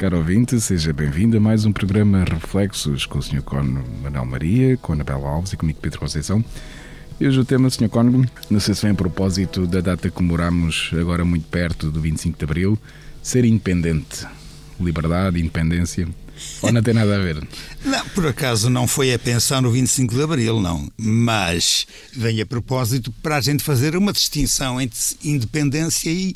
Caro ouvinte, seja bem-vindo a mais um programa Reflexos com o Sr. Cono Manuel Maria, com a Anabela Alves e comigo Pedro Conceição. E hoje o tema, Sr. Cono, não sei se vem a propósito da data que comemoramos agora muito perto do 25 de Abril, ser independente. Liberdade, independência, ou não tem nada a ver? Não, por acaso não foi a pensar no 25 de Abril, não. Mas vem a propósito para a gente fazer uma distinção entre independência e,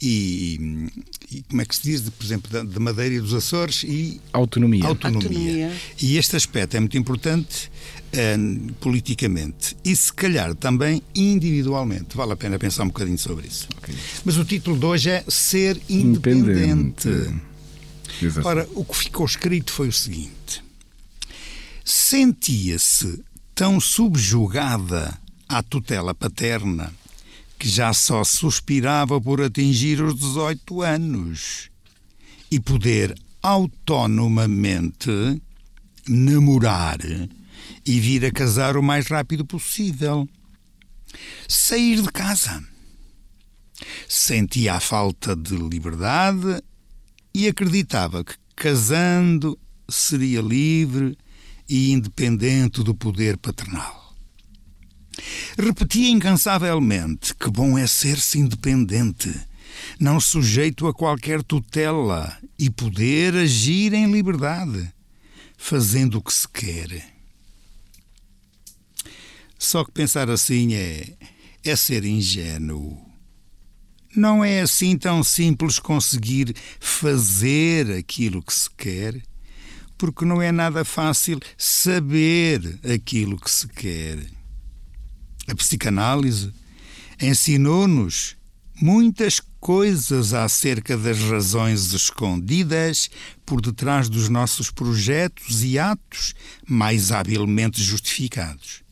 e, e como é que se diz, de, por exemplo, de Madeira e dos Açores e autonomia. autonomia. Autonomia. E este aspecto é muito importante eh, politicamente e se calhar também individualmente. Vale a pena pensar um bocadinho sobre isso. Ok. Mas o título de hoje é Ser Independente. Exato. Ora, o que ficou escrito foi o seguinte: sentia-se tão subjugada à tutela paterna que já só suspirava por atingir os 18 anos e poder autonomamente namorar e vir a casar o mais rápido possível. Sair de casa. Sentia a falta de liberdade e acreditava que casando seria livre e independente do poder paternal. Repetia incansavelmente que bom é ser-se independente, não sujeito a qualquer tutela e poder agir em liberdade, fazendo o que se quer. Só que pensar assim é, é ser ingênuo. Não é assim tão simples conseguir fazer aquilo que se quer, porque não é nada fácil saber aquilo que se quer. A psicanálise ensinou-nos muitas coisas acerca das razões escondidas por detrás dos nossos projetos e atos mais habilmente justificados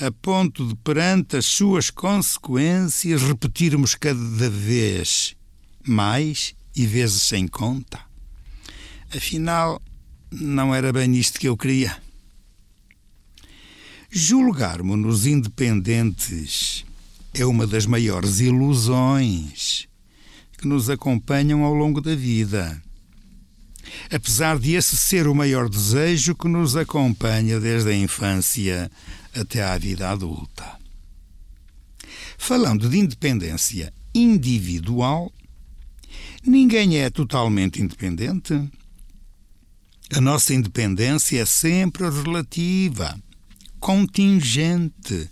a ponto de, perante as suas consequências, repetirmos cada vez mais e vezes sem conta. Afinal, não era bem isto que eu queria. Julgarmos-nos independentes é uma das maiores ilusões que nos acompanham ao longo da vida. Apesar de esse ser o maior desejo que nos acompanha desde a infância até à vida adulta. Falando de independência individual, ninguém é totalmente independente. A nossa independência é sempre relativa, contingente,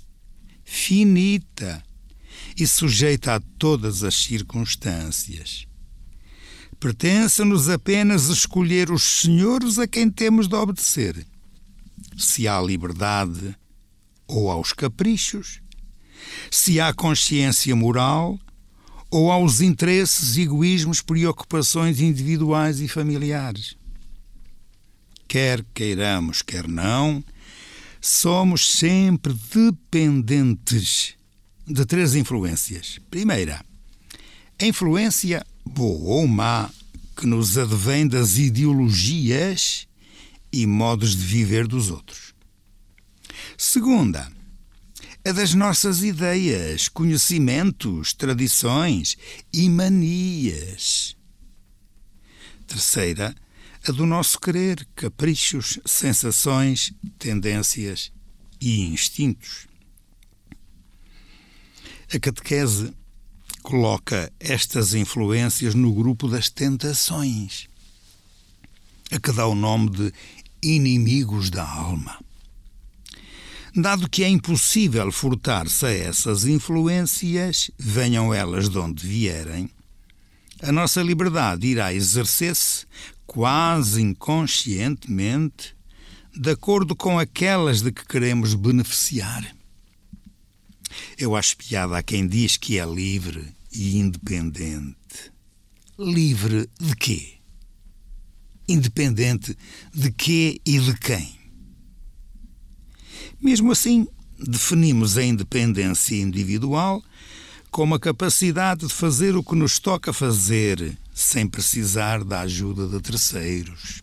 finita e sujeita a todas as circunstâncias. Pertence-nos apenas escolher os senhores a quem temos de obedecer. Se há liberdade ou aos caprichos, se há consciência moral ou aos interesses, egoísmos, preocupações individuais e familiares. Quer queiramos, quer não, somos sempre dependentes de três influências. Primeira, a influência boa ou má que nos advém das ideologias e modos de viver dos outros. Segunda, a das nossas ideias, conhecimentos, tradições e manias. Terceira, a do nosso querer, caprichos, sensações, tendências e instintos. A catequese coloca estas influências no grupo das tentações, a que dá o nome de inimigos da alma. Dado que é impossível furtar-se a essas influências, venham elas de onde vierem, a nossa liberdade irá exercer-se quase inconscientemente de acordo com aquelas de que queremos beneficiar. Eu acho piada a quem diz que é livre e independente. Livre de quê? Independente de quê e de quem? Mesmo assim, definimos a independência individual como a capacidade de fazer o que nos toca fazer, sem precisar da ajuda de terceiros.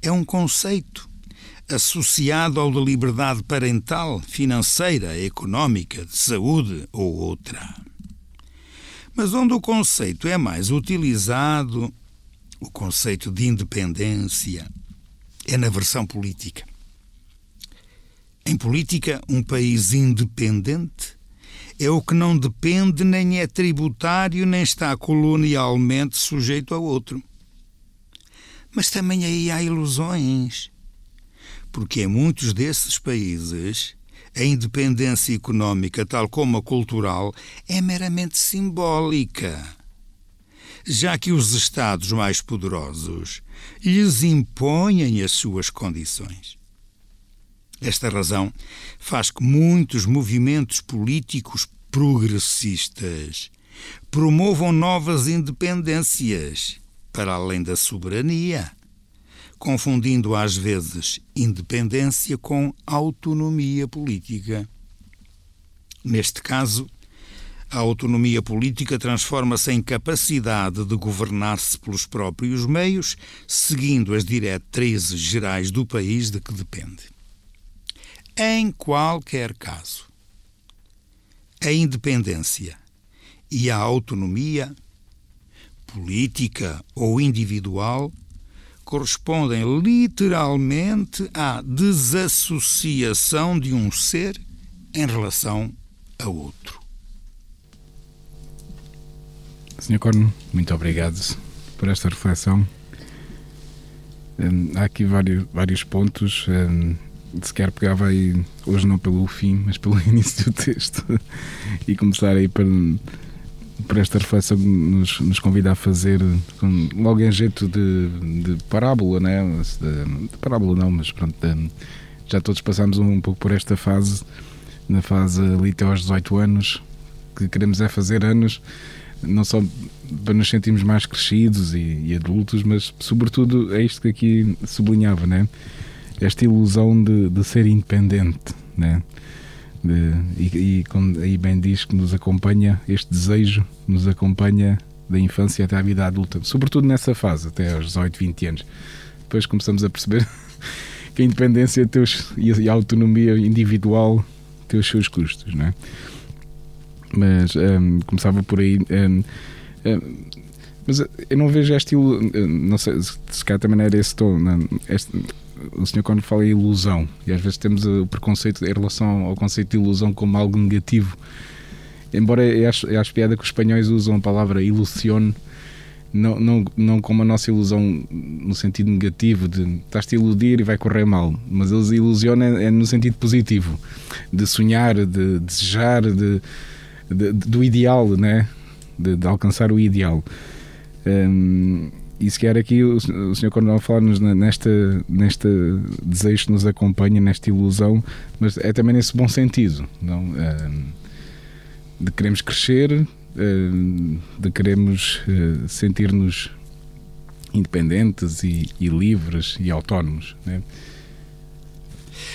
É um conceito associado ao de liberdade parental, financeira, económica, de saúde ou outra. Mas onde o conceito é mais utilizado, o conceito de independência, é na versão política. Em política, um país independente é o que não depende nem é tributário nem está colonialmente sujeito a outro. Mas também aí há ilusões, porque em muitos desses países a independência económica, tal como a cultural, é meramente simbólica, já que os Estados mais poderosos lhes impõem as suas condições. Esta razão faz que muitos movimentos políticos progressistas promovam novas independências para além da soberania, confundindo às vezes independência com autonomia política. Neste caso, a autonomia política transforma-se em capacidade de governar-se pelos próprios meios, seguindo as diretrizes gerais do país de que depende. Em qualquer caso, a independência e a autonomia, política ou individual, correspondem literalmente à desassociação de um ser em relação a outro. Sr. Corno, muito obrigado por esta reflexão. Hum, há aqui vários, vários pontos. Hum, sequer pegava aí, hoje não pelo fim, mas pelo início do texto, e começar aí por, por esta reflexão que nos, nos convida a fazer, com, logo em jeito de, de parábola, né? De, de, parábola não, mas pronto, de, já todos passamos um, um, pouco por esta fase, na fase ali até aos 18 anos, que queremos é fazer anos, não só para nos sentirmos mais crescidos e, e adultos, mas sobretudo é isto que aqui sublinhava, né? Esta ilusão de, de ser independente, né? De, e, e como aí bem diz que nos acompanha, este desejo nos acompanha da infância até à vida adulta, sobretudo nessa fase, até aos 18, 20 anos. Depois começamos a perceber que a independência teus, e a autonomia individual tem os seus custos, não é? Mas um, começava por aí. Um, um, mas eu não vejo este. Não sei se cá também era esse tom. Não, este, o senhor quando fala em ilusão, e às vezes temos o preconceito em relação ao conceito de ilusão como algo negativo. Embora eu acho, eu acho piada que os espanhóis usam a palavra ilusione não, não, não como a nossa ilusão no sentido negativo de estás-te a iludir e vai correr mal, mas eles ilusionam é, é no sentido positivo, de sonhar, de desejar, de, de, do ideal, né? de, de alcançar o ideal. Um, e se quer aqui o, o Sr. Coronel falar-nos nesta, nesta desejo que nos acompanha, nesta ilusão, mas é também nesse bom sentido, não? de queremos crescer, de queremos eh, sentir-nos independentes e, e, livres e autónomos. Né?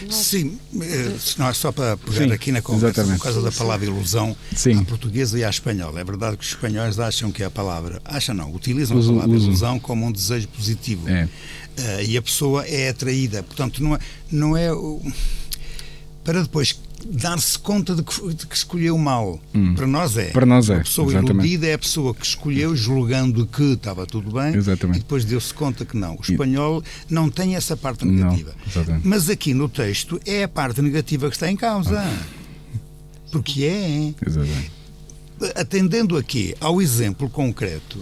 Sim, eh, não é só para pegar Sim, aqui na conversa exatamente. por causa da palavra ilusão Sim. à portuguesa e à espanhola. É verdade que os espanhóis acham que a palavra, acham não, utilizam uso, a palavra uso. ilusão como um desejo positivo. É. Uh, e a pessoa é atraída. Portanto, não é, não é para depois dar-se conta de que, de que, escolheu mal. Hum. Para nós é. Para nós é. A pessoa Exatamente. iludida é a pessoa que escolheu julgando que estava tudo bem Exatamente. e depois deu-se conta que não. O espanhol não tem essa parte negativa. Não. Mas aqui no texto é a parte negativa que está em causa. Ah. Porque é. Exatamente. Atendendo aqui ao exemplo concreto,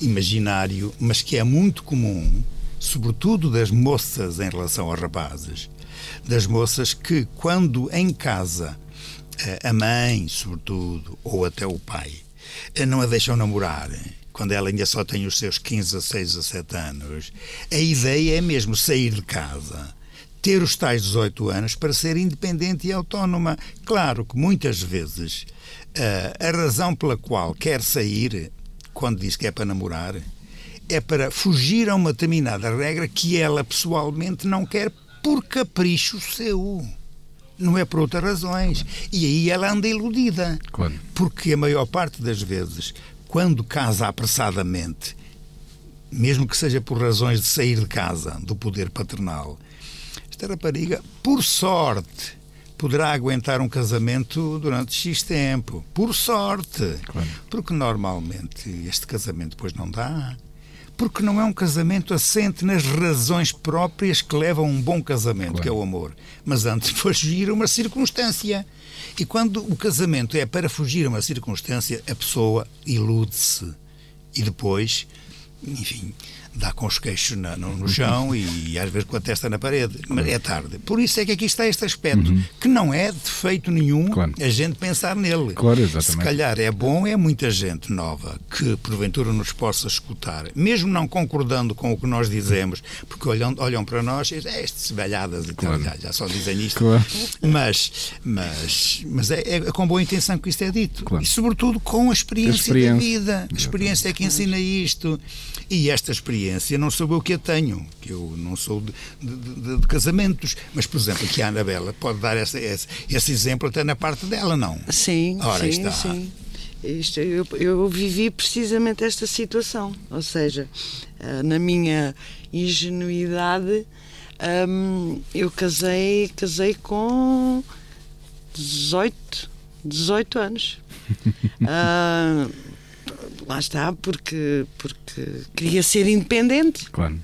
imaginário, mas que é muito comum, sobretudo das moças em relação aos rapazes, das moças que, quando em casa, eh, a mãe, sobretudo, ou até o pai, eh, não a deixam namorar, quando ela ainda só tem os seus 15, 16, 17 anos, a ideia é mesmo sair de casa, ter os tais 18 anos para ser independente e autónoma. Claro que muitas vezes uh, a razão pela qual quer sair, quando diz que é para namorar, é para fugir a uma determinada regra que ela pessoalmente não quer por capricho seu. Não é por outras razões. E aí ela anda iludida. Claro. Porque a maior parte das vezes, quando casa apressadamente, mesmo que seja por razões de sair de casa, do poder paternal, esta rapariga, por sorte, poderá aguentar um casamento durante X tempo. Por sorte. Claro. Porque normalmente este casamento depois não dá porque não é um casamento assente nas razões próprias que levam a um bom casamento, claro. que é o amor, mas antes fugir a uma circunstância. E quando o casamento é para fugir a uma circunstância, a pessoa ilude-se. E depois, enfim, dá com os queixos na, no, no, chão e, e, às vezes com a testa na parede. Mas é tarde. Por isso é que aqui está este aspecto, uhum. que não é defeito nenhum claro. a gente pensar nele. Claro. Se calhar é bom, é muita gente nova que porventura nos possa escutar, mesmo não concordando com o que nós dizemos, porque olham, olham para nós e dizem, é, estas velhadas e claro. tal, já, já, só dizem isto. Claro. Mas, mas, mas é, é, com boa intenção que isto é dito. E sobretudo com a experiência, a experiência. da vida. A experiência é que ensina isto. E esta experiência não sou eu que a tenho, que eu não sou de, de, de casamentos, mas, por exemplo, aqui a Anabela pode dar esse, esse, esse, exemplo até na parte dela, não? Sim, Ora, sim, está. sim. Isto, eu, eu vivi precisamente esta situação, ou seja, eh, na minha ingenuidade, hum, eu casei, casei com 18, 18 anos. uh, lá está, porque, porque queria ser independente. Claro.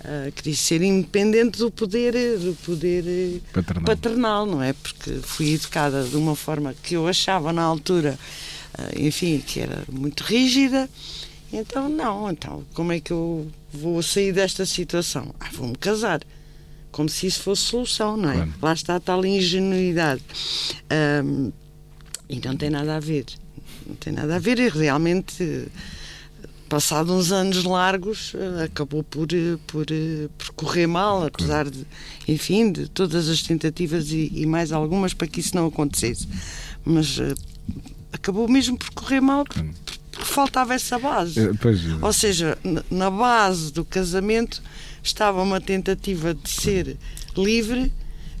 Uh, queria ser independente do poder, do poder eh, paternal. paternal. não é? Porque fui educada de uma forma que eu achava na altura, uh, enfim, que era muito rígida. Então, não, então, como é que eu vou sair desta situação? Ah, vou-me casar. Como se isso fosse solução, não é? Claro. Lá está a tal ingenuidade. Um, e não tem nada a ver não tem nada a ver e realmente passado uns anos largos acabou por, por, por correr mal, apesar de, enfim, de todas as tentativas e, e mais algumas para que isso não acontecesse. Mas uh, acabou mesmo por correr mal porque, porque faltava essa base. É, pois, é. Ou seja, na base do casamento estava uma tentativa de ser livre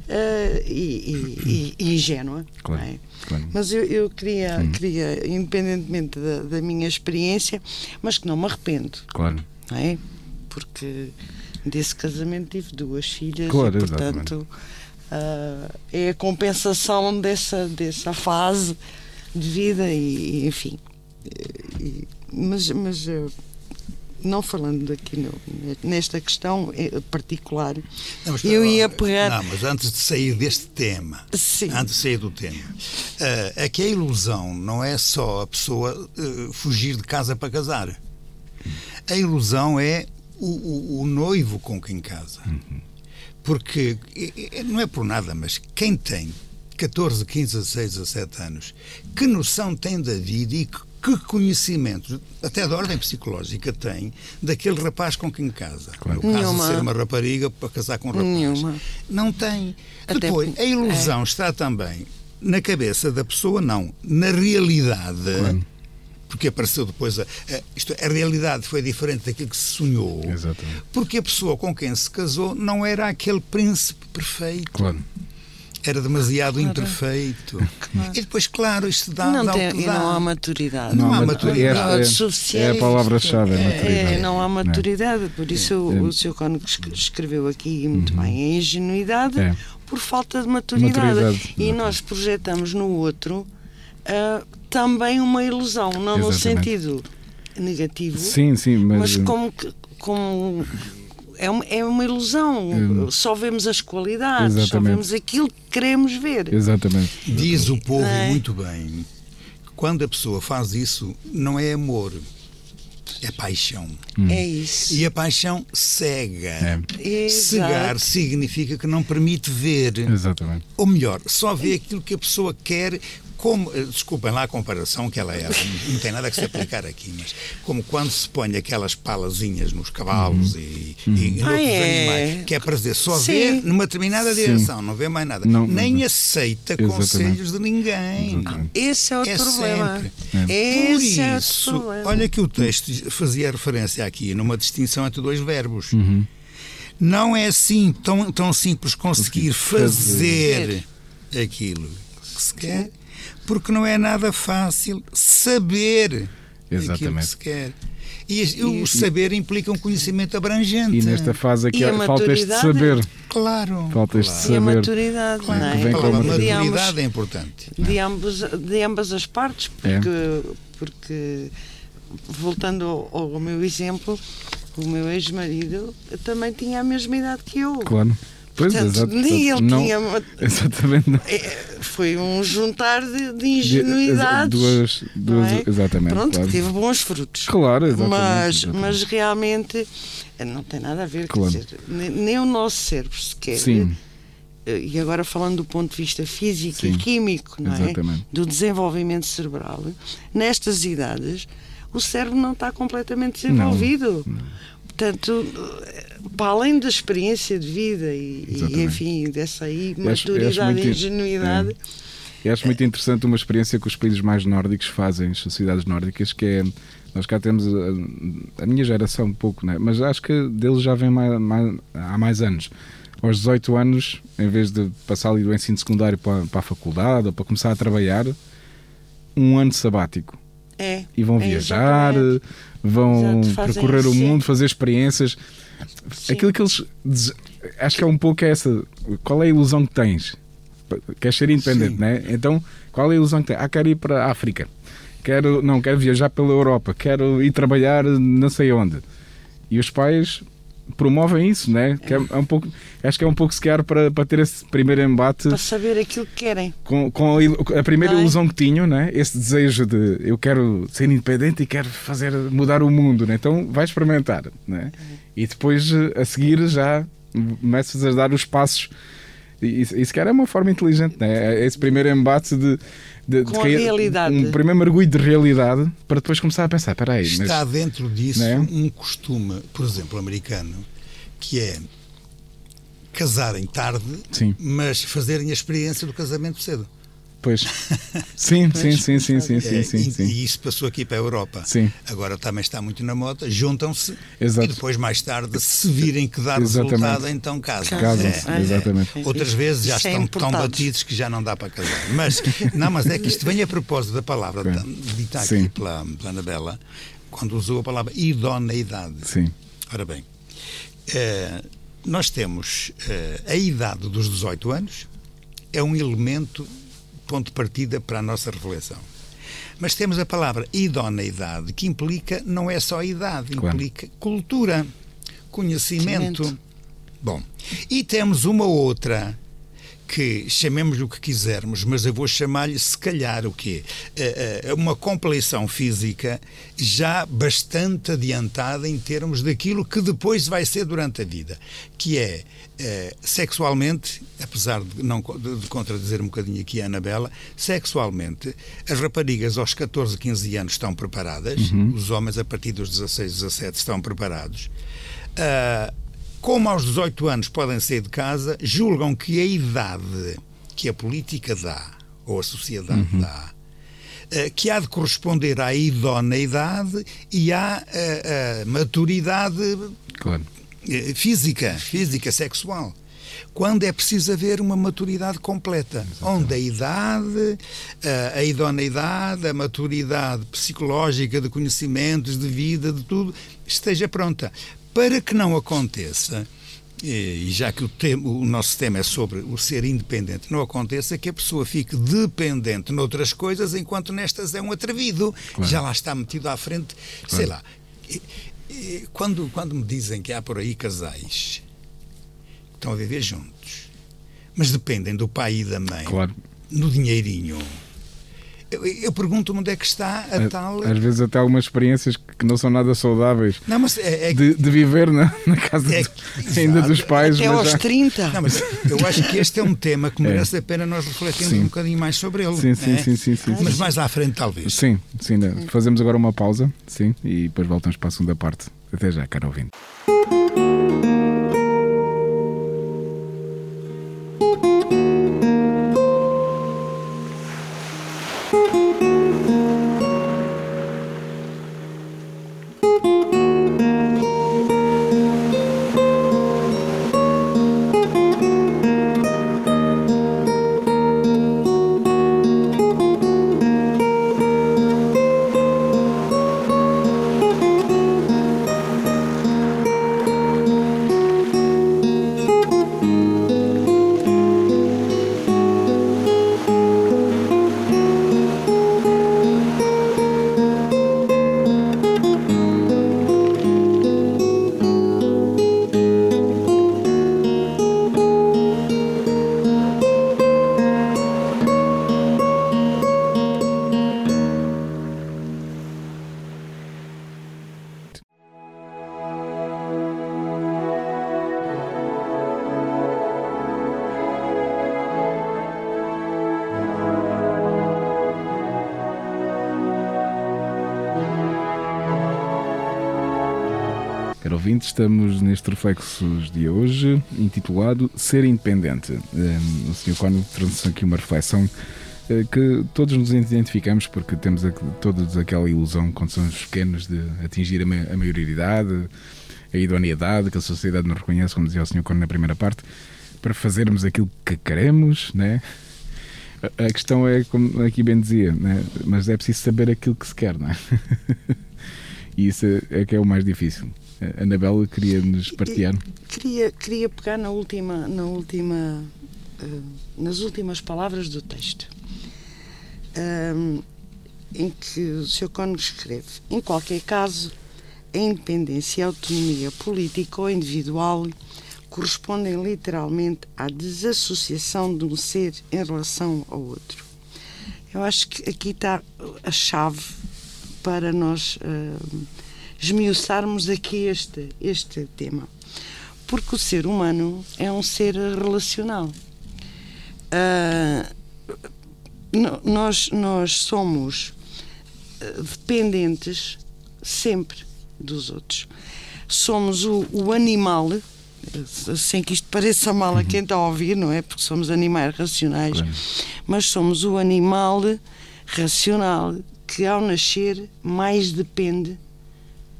uh, e, e, e, ingênua. Claro, é? Claro. Mas eu, eu queria, hum. queria, independentemente da, da, minha experiência, mas que não me arrependo. Claro. É? Porque desse casamento tive duas filhas claro, e, portanto, uh, é a compensação dessa, dessa fase de vida e, enfim. E, mas, mas não falando aqui no, nesta questão eh, particular, não, eu ia pegar. Não, mas antes de sair deste tema, Sim. antes de sair do tema, uh, é que a ilusão não é só a pessoa uh, fugir de casa para casar. A ilusão é o, o, o noivo com quem casa. Uhum. Porque não é por nada, mas quem tem 14, 15, 16, 17 anos, que noção tem da vida e que que conhecimento, até da ordem psicológica, tem daquele rapaz com quem casa? Claro. No caso de ser uma rapariga para casar com um rapaz. Nenhuma. Não tem. Até Depois, a ilusão é. está também na cabeça da pessoa, não, na realidade. Claro. Porque apareceu depois a, a, isto, a realidade foi diferente daquilo que se sonhou. Exatamente. Porque a pessoa com quem se casou não era aquele príncipe perfeito. Claro era demasiado claro. imperfeito. Claro. E depois, claro, isto dá. Não, dá tem, e não há maturidade. Não, não há maturidade. É, é, é a palavra-chave, é, maturidade. É, não há maturidade. Por isso é. o, o Sr. Cónigo escreveu aqui muito uhum. bem a ingenuidade é. por falta de maturidade. maturidade. E nós projetamos no outro uh, também uma ilusão, não Exatamente. no sentido negativo, sim, sim, mas, mas como, como é uma, é uma ilusão. Hum. Só vemos as qualidades, Exatamente. só vemos aquilo que queremos ver. Exatamente. Diz o povo é? muito bem que quando a pessoa faz isso, não é amor. É paixão. Hum. É isso. E a paixão cega. É. Cegar significa que não permite ver. Exatamente. Ou melhor, só vê aquilo que a pessoa quer como, eh, desculpem lá a comparação que ela é, não tem nada que se aplicar aqui, mas como quando se põe aquelas palazinhas nos cavalos uhum. e, uhum. e ah, é. animais, que é para dizer só Sim. vê numa determinada Sim. direção, não vê mais nada. Não, Nem não. aceita Exatamente. conselhos de ninguém. Esse é o é problema. É. Esse Por isso, é o problema. olha que o texto fazia referência aqui numa distinção entre dois verbos. Uhum. Não é assim tão, tão simples conseguir fazer, fazer aquilo que se quer porque não é nada fácil saber Exatamente. aquilo que se quer. E, e o saber implica um conhecimento abrangente. E nesta fase aqui falta este saber. Claro. Falta este claro. saber. E a maturidade. Claro. Não é? Vem com a maturidade é importante. De, ambos, de ambas as partes, porque, é. porque voltando ao, ao meu exemplo, o meu ex-marido também tinha a mesma idade que eu. Claro. Pois, Portanto, nem ele não, tinha. Exatamente. Não. É, foi um juntar de, de ingenuidades. De, duas, duas é? Exatamente. Pronto, claro. teve bons frutos. Claro, exatamente. Mas, exatamente. mas realmente não tem nada a ver, claro. dizer, nem, nem, o nosso cérebro sequer. Sim. Eh, e agora falando do ponto de vista físico Sim, e químico, não é? Do desenvolvimento cerebral, nestas idades, o cérebro não está completamente desenvolvido. Não, não. Portanto, para além da experiência de vida e, e enfim, dessa aí maturidade e ingenuidade. É. acho muito interessante uma experiência que os países mais nórdicos fazem, as sociedades nórdicas, que é. Nós cá temos a, a minha geração um pouco, né? mas acho que deles já vem mais, mais, há mais anos. Aos 18 anos, em vez de passar ali do ensino secundário para, para a faculdade ou para começar a trabalhar, um ano sabático. É, e vão é viajar, exatamente vão Exato, percorrer o mundo, fazer experiências. Sim. Aquilo que eles. Acho que é um pouco essa. Qual é a ilusão que tens? Queres ser independente, Sim. né? Então, qual é a ilusão que tens? Ah, quero ir para a África. Quero, não, quero viajar pela Europa. Quero ir trabalhar não sei onde. E os pais promovem isso, né? Que é, é, um pouco, acho que é um pouco sequer para, para ter esse primeiro embate. Para saber aquilo que querem. Com, com a, a primeira é? ilusão que tinham, né? Esse desejo de eu quero ser independente e quero fazer mudar o mundo, né? Então vai experimentar, né? E depois a seguir já começas a dar os passos. E isso quer é uma forma inteligente, né? É esse primeiro embate de de, com de cair, a realidade. Um primeiro mergulho de realidade para depois começar a pensar: espera aí. Está mas, dentro disso é? um costume, por exemplo, americano, que é casarem tarde, Sim. mas fazerem a experiência do casamento cedo. Pois. Sim, pois, sim, sim, sim, sim, sim, sim, sim. E isso passou aqui para a Europa. Sim. Agora também está muito na moda, juntam-se e depois mais tarde, se virem que dá exatamente. resultado, então casam. Casam-se, é. exatamente. Outras vezes já Sem estão tão batidos que já não dá para casar. Mas, não, mas é que isto vem a propósito da palavra dita aqui pela, pela Anabela, quando usou a palavra idoneidade. Sim. Ora bem, eh, nós temos eh, a idade dos 18 anos, é um elemento ponto de partida para a nossa reflexão. Mas temos a palavra idoneidade, que implica, não é só idade, claro. implica cultura, conhecimento. Bom, e temos uma outra que chamemos o que quisermos, mas eu vou chamar-lhe se calhar o quê? É, é, é uma compleição física já bastante adiantada em termos daquilo que depois vai ser durante a vida, que é, é sexualmente, apesar de não de contradizer um bocadinho aqui a Anabela, sexualmente as raparigas aos 14, 15 anos estão preparadas, uhum. os homens a partir dos 16, 17 estão preparados. Uh, como aos 18 anos podem sair de casa, julgam que a idade que a política dá, ou a sociedade uhum. dá, eh, que há de corresponder à idoneidade e à eh, maturidade claro. Eh, física, física, sexual. Quando é preciso haver uma maturidade completa, Exatamente. onde a idade, a, a idoneidade, a maturidade psicológica de conhecimentos, de vida, de tudo, esteja pronta para que não aconteça, e já que o, tema, o, nosso tema é sobre o ser independente, não aconteça que a pessoa fique dependente noutras coisas enquanto nestas é um atrevido, claro. já lá está metido à frente, claro. sei lá. E, e, quando, quando me dizem que há por aí casais que estão a viver juntos, mas dependem do pai e da mãe, claro. no dinheirinho, eu, eu pergunto-me onde é que está a, a tal. Às vezes até algumas experiências que não são nada saudáveis não, mas é, é... De, de, viver na, na casa é, do, ainda dos pais. Até aos já... 30. Não, mas eu acho que este é um tema que merece é. a pena nós refletirmos sim. um bocadinho mais sobre ele. Sim, sim, é? sim, sim, sim, Mas mais à frente, talvez. Sim, sim. Né? Fazemos agora uma pausa, sim, e depois voltamos para a segunda parte. Até já, caro ouvinte. ouvinte, Reflexos de hoje, intitulado Ser Independente. Um, o Sr. Cono trouxe aqui uma reflexão uh, que todos nos identificamos porque temos todos aquela ilusão quando somos pequenos de atingir a, ma a maioridade, a idoneidade que a sociedade nos reconhece, como dizia o Sr. Cono na primeira parte, para fazermos aquilo que queremos, né? A questão é, como aqui bem dizia, né? mas é preciso saber aquilo que se quer, não é? e isso é que é o mais difícil. Anabela queria nos partilhar. Queria, queria pegar na última, na última, uh, nas últimas palavras do texto, um, em que o Sr. Cónigo escreve: em qualquer caso, a independência e a autonomia política ou individual correspondem literalmente à desassociação de um ser em relação ao outro. Eu acho que aqui está a chave para nós. Uh, esmiuçarmos aqui este, este tema. Porque o ser humano é um ser relacional. Uh, nós, nós somos ah, dependentes sempre dos outros. Somos o, o animal, sem que isto pareça mal a quem está a ouvir, não é? Porque somos animais racionais, claro. mas somos o animal racional que ao nascer mais depende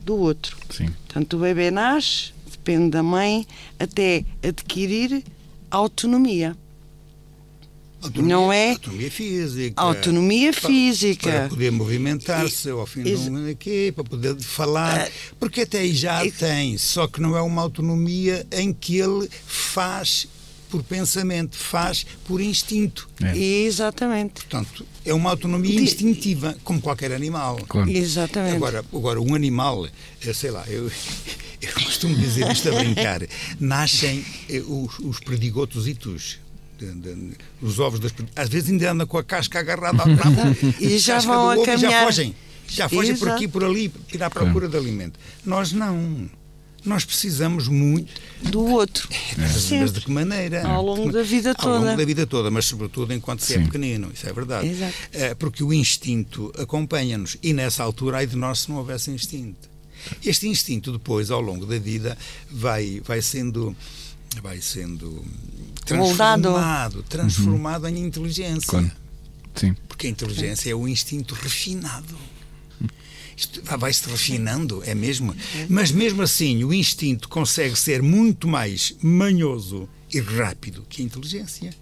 do outro. Sim. Portanto, o bebê nasce, depende da mãe, até adquirir autonomia. Autonomia, não é autonomia física. Autonomia física. Para, poder movimentar-se ao fim do mundo aqui, para poder falar. Ah, porque até aí já tem, só que não é uma autonomia em que ele faz por pensamento, faz por instinto. É. Exatamente. Portanto, é uma autonomia instintiva, como qualquer animal. Claro. Exatamente. Agora, agora, um animal, sei lá, eu, eu costumo dizer isto a brincar, nascem eh, os, os perdigotositos. De, de, os ovos das às vezes ainda anda com a casca agarrada ao rabo e já vão a caminhar já fogem já fogem Exato. por aqui por ali ir à procura de alimento nós não nós precisamos muito do outro. Mas, mas de que maneira? Ao longo da vida toda. Ao longo da vida toda, mas sobretudo enquanto se é pequenino, isso é verdade. Exato. É, porque o instinto acompanha-nos e nessa altura, ai de nós se não houvesse instinto. Este instinto depois, ao longo da vida, vai, vai sendo vai sendo transformado, transformado uhum. em inteligência. Claro. Sim. Porque a inteligência é o instinto refinado isto vai-se refinando, é mesmo. Mas mesmo assim, o instinto consegue ser muito mais manhoso e rápido que a inteligência.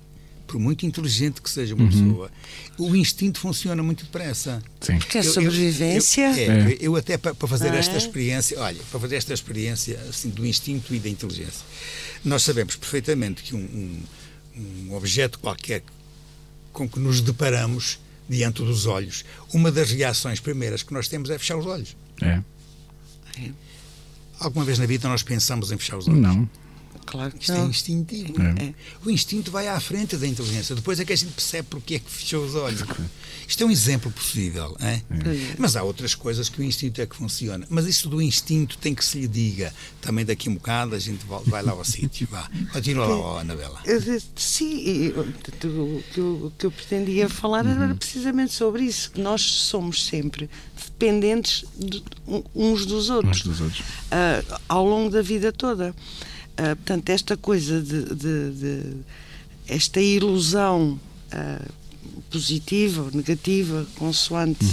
Por muito inteligente que seja uma uhum. pessoa, o instinto funciona muito depressa. Sim. Porque a sobrevivência. Eu, eu, é, é. eu até para, para fazer ah, esta experiência, olha, para fazer esta experiência assim, do instinto e da inteligência, nós sabemos perfeitamente que um, um, um objeto qualquer com que nos deparamos diante dos olhos, uma das reações primeiras que nós temos é fechar os olhos. É. Alguma vez na vida nós pensamos em fechar os olhos? Não. Claro que Isto é não. é instintivo. É. O instinto vai à frente da inteligência. Depois é que a gente percebe porque é que fechou os olhos. Isto é um exemplo possível. É? Mas há outras coisas que o instinto é que funciona. Mas isso do instinto tem que se lhe diga. Também daqui a um bocado a gente vai lá ao sítio. Vá. Continua lá, Anabela. Sim, o que eu, que eu pretendia falar era precisamente sobre isso, que nós somos sempre dependentes de uns dos outros, Uns dos outros. ah, ao longo da vida toda. Ah, portanto, esta coisa de, de- de- esta ilusão ah, positiva ou negativa, consoante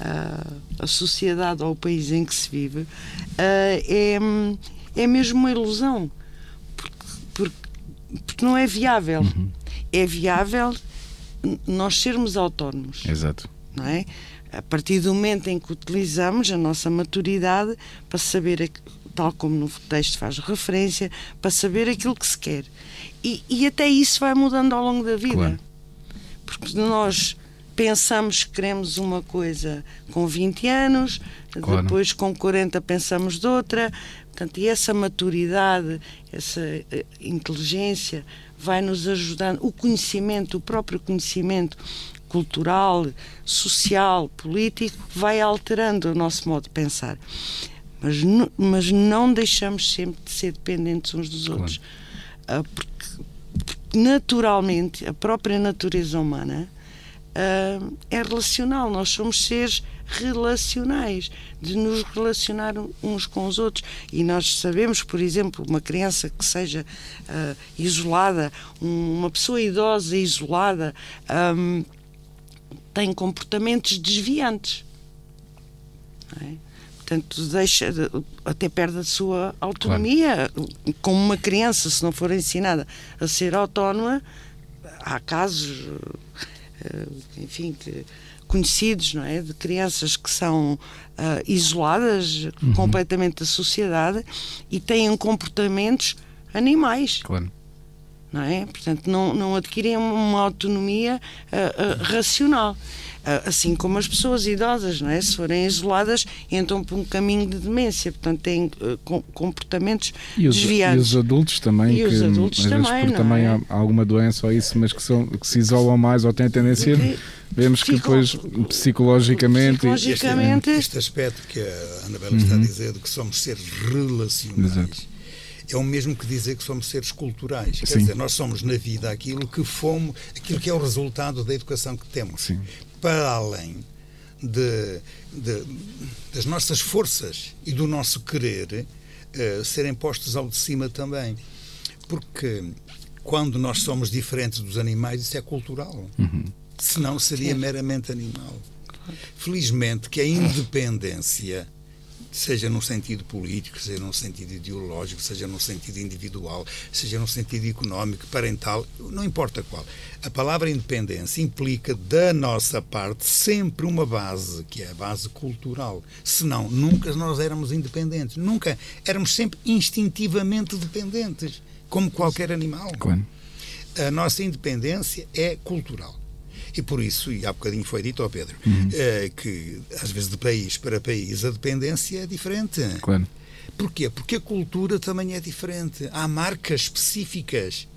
ah, a sociedade ou o país em que se vive, é, é mesmo uma ilusão. Porque, porque, porque não é viável. É viável nós sermos autónomos Exato. não é? A partir do momento em que utilizamos a nossa maturidade para saber, tal como no texto faz referência, para saber aquilo que se quer. E, e até isso vai mudando ao longo da vida. Claro. Porque nós pensamos que queremos uma coisa com 20 anos, Claro. depois com 40 pensamos de outra. Portanto, e essa maturidade, essa eh, inteligência vai nos ajudando, o conhecimento, o próprio conhecimento cultural, social, político, vai alterando o nosso modo de pensar. Mas, mas não deixamos sempre de ser dependentes uns dos Claro. outros. Ah, porque, porque naturalmente a própria natureza humana ah, é relacional. Nós somos seres relacionais, de nos relacionar uns com os outros. E nós sabemos, por exemplo, uma criança que seja ah, isolada, um- uma pessoa idosa isolada, ahm, tem comportamentos desviantes. não é? Portanto, deixa, de- até perde a sua autonomia. Como uma criança, se não for ensinada a ser autónoma, há casos, eh, enfim, que- conhecidos, não é? De crianças que são ah, isoladas completamente da sociedade e têm comportamentos animais Claro. Não é? Portanto, não, não adquirem uma autonomia ah, ah, racional. Ah, assim como as pessoas idosas, não é? Se forem isoladas, entram por um caminho de demência, portanto, têm com- comportamentos E os, e desviados. os adultos também, E que os adultos às vezes também, por não também é? há alguma doença ou isso, mas que, são, que se isolam mais ou têm a tendência, E- vemos que depois psicologicamente. Psicologi- Este, este aspecto que a Anabela está a dizer de que somos seres relacionais Exato. É o mesmo que dizer que somos seres culturais. Quer Sim. dizer, nós somos na vida aquilo que fomos, aquilo que é o resultado da educação que temos. Sim. Para além de, de- das nossas forças e do nosso querer eh, serem postos ao de cima também. Porque quando nós somos diferentes dos animais, isso é cultural. Senão seria meramente animal. Felizmente que a independência, seja num sentido político, seja num sentido ideológico, seja num sentido individual, seja num sentido económico, parental, não importa qual. A palavra independência implica da nossa parte sempre uma base, que é a base cultural. Senão, nunca nós éramos independentes. Nunca. Éramos sempre instintivamente dependentes, como qualquer animal Claro. a nossa independência é cultural. E por isso, e há bocadinho foi dito ao Pedro, eh, que às vezes de país para país a dependência é diferente. Claro. Porquê? Porque a cultura também é diferente. Há marcas específicas.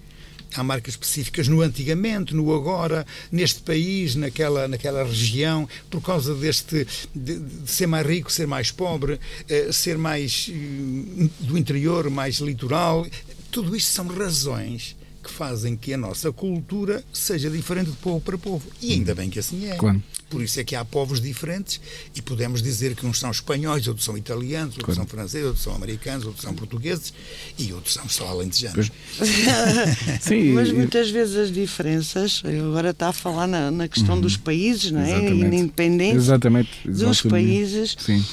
Há marcas específicas no antigamente, no agora, neste país, naquela, naquela região, por causa deste de, de ser mais rico, ser mais pobre, eh, ser mais eh, do interior, mais litoral. Tudo isto são razões que fazem que a nossa cultura seja diferente de povo para povo. E ainda bem que assim é. Claro. Por isso é que há povos diferentes e podemos dizer que uns são espanhóis, outros são italianos, outros Claro. são franceses, outros são americanos, outros são portugueses e outros são só alentejanos. Sim, Mas muitas vezes as diferenças, eu agora está a falar na, na questão dos países, não é? E Exatamente. na independência Exatamente. dos Exatamente. países. Sim.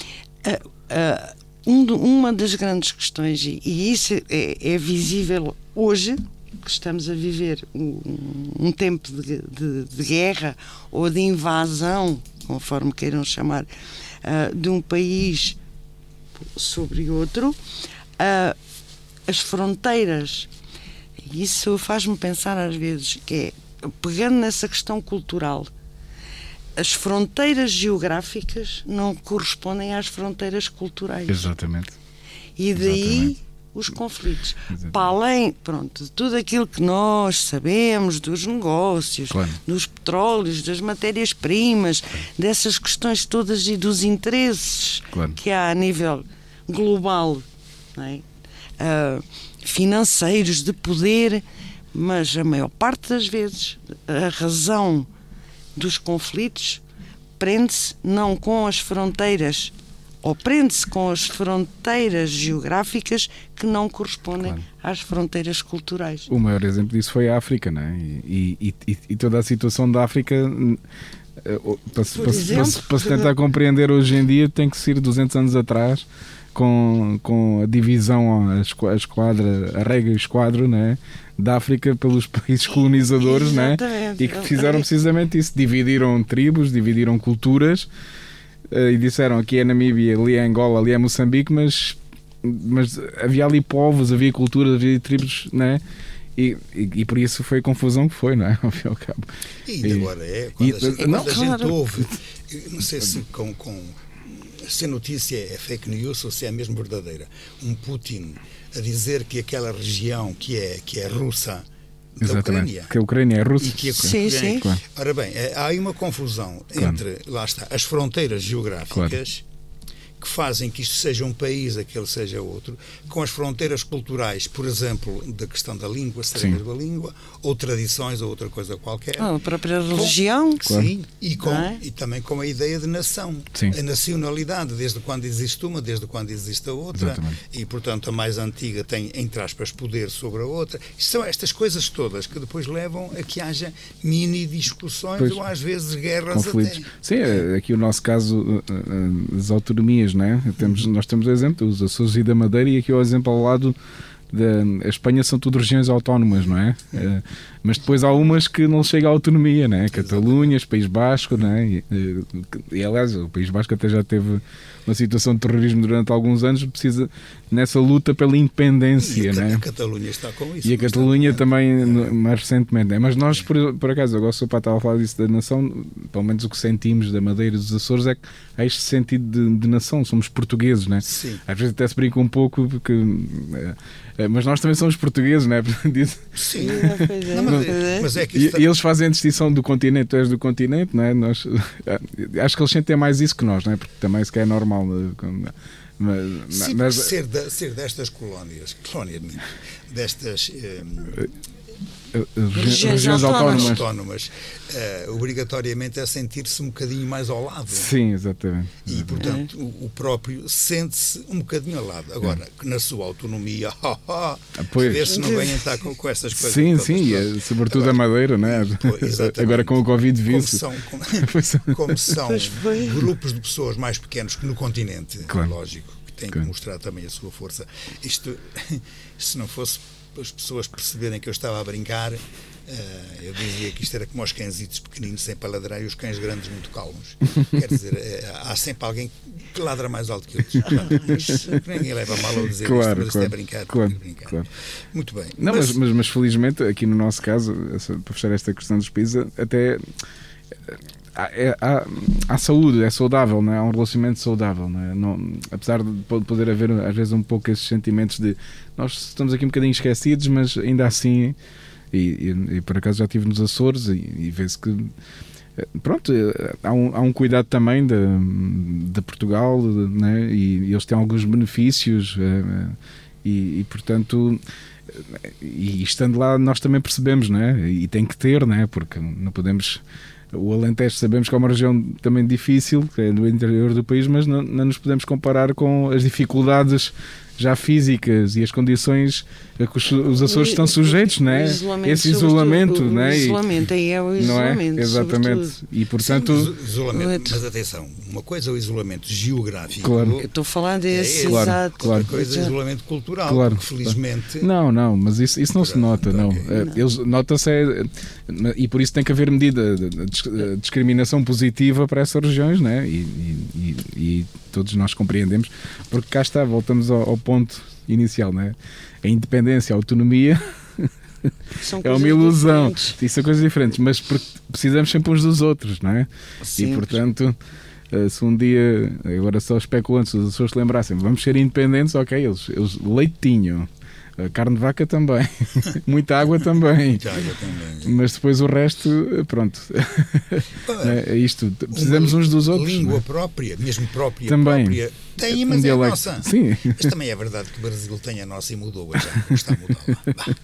Ah, ah, um uma das grandes questões, e, e isso é, é visível hoje, que estamos a viver um, um tempo de, de- de guerra ou de invasão, conforme queiram chamar, ah, de um país sobre outro, ah, as fronteiras. Isso faz-me pensar às vezes que é, pegando nessa questão cultural, as fronteiras geográficas não correspondem às fronteiras culturais. Exatamente. E daí os conflitos. Exatamente. Para além, pronto, de tudo aquilo que nós sabemos dos negócios, claro. dos petróleos, das matérias-primas, dessas questões todas e dos interesses claro. que há a nível global, é? uh, financeiros, de poder, mas a maior parte das vezes a razão dos conflitos prende-se não com as fronteiras ou prende-se com as fronteiras geográficas que não correspondem claro. às fronteiras culturais. O maior exemplo disso foi a África, não é? E, e, e toda a situação da África eh, para, se, para, para, para se tentar compreender hoje em dia tem que ser 200 anos atrás com, com a divisão, a esquadra, a regra e esquadro, né? da África pelos países colonizadores, né? E que fizeram precisamente isso, dividiram tribos, dividiram culturas e disseram aqui é Namíbia, ali é Angola, ali é Moçambique, mas, mas havia ali povos, havia culturas, havia tribos, né? E, e, e, por isso foi a confusão que foi, não é? Ao fim e ao cabo. E ainda agora é, quando, e, a, gente, não, quando a gente ouve, não sei se com, com se a notícia é fake news ou se é mesmo verdadeira. Um Putin a dizer que aquela região que é, que é russa Exatamente, Ucrânia. Que a Ucrânia é russa. E que a sim, sim. Ora bem, é, há aí uma confusão claro. entre, lá está, as fronteiras geográficas claro que fazem que isto seja um país, aquele seja outro, com as fronteiras culturais, por exemplo, da questão da língua, ser a mesma língua, ou tradições, ou outra coisa qualquer. Ah, a própria religião. Com, claro. Sim, e, com, é? e também com a ideia de nação. Sim. A nacionalidade, desde quando existe uma, desde quando existe a outra. Exatamente. E, portanto, a mais antiga tem, entre aspas, poder sobre a outra. São estas coisas todas que depois levam a que haja mini discussões pois, ou às vezes guerras conflitos. Até. Sim, é, aqui o nosso caso, eh, eh, as autonomias, né? Temos, nós temos o exemplo dos Açores e da Madeira e aqui o exemplo ao lado da a Espanha são tudo regiões autónomas, não é? é. Mas depois há umas que não chegam à autonomia, não é? Catalunha, País Basco, não é? E, e, aliás, o País Basco até já teve uma situação de terrorismo durante alguns anos, precisa nessa luta pela independência, e a, né? a Catalunha está com isso. E a Catalunha também, mais recentemente. Né? Mas nós, por, por acaso, agora o seu pai estava a falar disso da nação, pelo menos o que sentimos da Madeira e dos Açores é que há este sentido de, de nação, somos portugueses, né? Sim. Às vezes até se brinca um pouco, porque, é, mas nós também somos portugueses, né? Sim, é. Não, mas, é, mas é que e, e, eles fazem a distinção do continente, tu és do continente, não é? Nós, acho que eles sentem mais isso que nós, não é? Porque também se é normal. Mas, Sim, mas, ser, de, ser destas colónias, colónia, destas. Eh, regiões, regiões autónomas, autónomas uh, obrigatoriamente a sentir-se um bocadinho mais ao lado. Sim, exatamente. E, portanto, é. o, o, próprio sente-se um bocadinho ao lado. Agora, é. na sua autonomia, a ver se não venham estar com, com essas coisas. Sim, sim, é, sobretudo Agora, a Madeira, não é? Agora com o Covid-vírus. Como são, como, como são grupos de pessoas mais pequenos que no continente, claro. lógico, que têm claro. que mostrar também a sua força. Isto, se não fosse as pessoas perceberem que eu estava a brincar, Uh, eu dizia que isto era como os cãezitos pequeninos sem paladrar e os cães grandes muito calmos. Quer dizer, uh, há sempre alguém que ladra mais alto que outros. Mas ninguém leva mal ao dizer claro, isto, mas claro, isto é brincar. Claro, brincar. Claro. Muito bem. Não, mas, mas, mas, felizmente, aqui no nosso caso, para fechar esta questão dos PISA, até é, há, saúde, é saudável, não é? há um relacionamento saudável. Não é? não, apesar de poder haver às vezes um pouco esses sentimentos de nós estamos aqui um bocadinho esquecidos, mas ainda assim, e, e, e por acaso já estive nos Açores e, e vê-se que eh, pronto, eh, há um, há um cuidado também de, de Portugal né? e, eles têm alguns benefícios eh, e, portanto e estando lá nós também percebemos né? e tem que ter né? porque não podemos o Alentejo sabemos que é uma região também difícil, que é no interior do país, mas não, não nos podemos comparar com as dificuldades já físicas e as condições a que os, os Açores estão sujeitos, não é? Esse isolamento, não é? O isolamento, aí é o isolamento. Não é? Exatamente. Sobretudo. E portanto. Sim, isolamento, mas atenção, uma coisa é o isolamento geográfico. Claro. Eu estou a falar desse, é claro, exato. Claro. Outra coisa é isolamento cultural, claro. felizmente. Não, não, mas isso, isso não se nota, não. Okay. Eh, eles nota-se é, e por isso tem que haver medida de discriminação positiva para essas regiões, né? E, e, e todos nós compreendemos, porque cá está, voltamos ao, ao ponto inicial, né? A independência, a autonomia é uma ilusão. Diferentes. Isso são coisas diferentes, mas precisamos sempre uns dos outros, não é? Sempre. E portanto. Uh, se um dia, agora só especulando, se as pessoas se lembrassem, vamos ser independentes, ok, eles, eles leitinho a carne de vaca também. Muita água também. Muita água também. Mas depois o resto, pronto. é isto. Precisamos uns dos outros. Língua é? própria, mesmo própria. Também. Própria. Tem, mas um é a nossa. Sim. Mas também é verdade que o Brasil tem a nossa e mudou. Já está a mudar.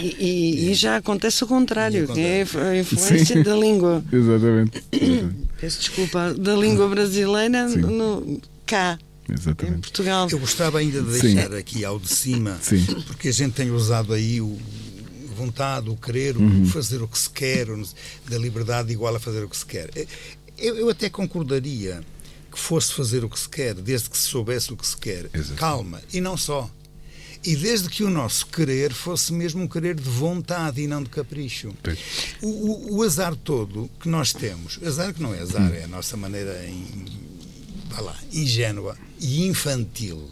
E, e, e, já acontece o contrário, que é a influência Sim. da língua. Exatamente. Peço desculpa, da língua brasileira no, cá. Exatamente. Em Portugal. Eu gostava ainda de deixar Sim. aqui ao de cima, Sim. porque a gente tem usado aí o vontade, o querer, uhum. o fazer o que se quer, da liberdade igual a fazer o que se quer. Eu, eu até concordaria que fosse fazer o que se quer, desde que se soubesse o que se quer. Exatamente. Calma, e não só. E desde que o nosso querer fosse mesmo um querer de vontade e não de capricho. O, o, o, azar todo que nós temos, azar que não é azar, hum. é a nossa maneira em, lá, ingênua e infantil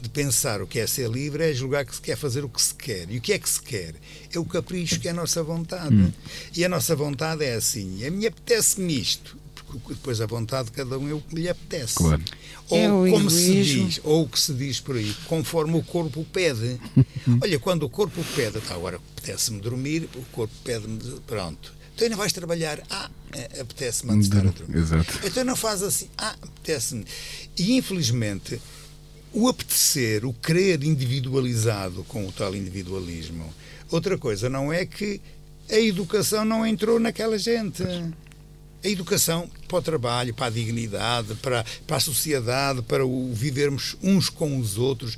de pensar o que é ser livre é julgar que se quer fazer o que se quer. E o que é que se quer? É o capricho que é a nossa vontade. Hum. E a nossa vontade é assim: a mim apetece-me isto. Porque depois a vontade de cada um é o que lhe apetece. Claro. Ou é como se diz, ou o que se diz por aí, conforme o corpo pede. Olha, quando o corpo pede, tá, agora apetece-me dormir, o corpo pede-me, pronto. Então ainda vais trabalhar, ah, é, apetece-me estar a dormir. Exato. Então não faz assim, ah, apetece-me. E infelizmente o apetecer, o querer individualizado com o tal individualismo. Outra coisa não é que a educação não entrou naquela gente. A educação para o trabalho, para a dignidade, para, para a sociedade, para o vivermos uns com os outros.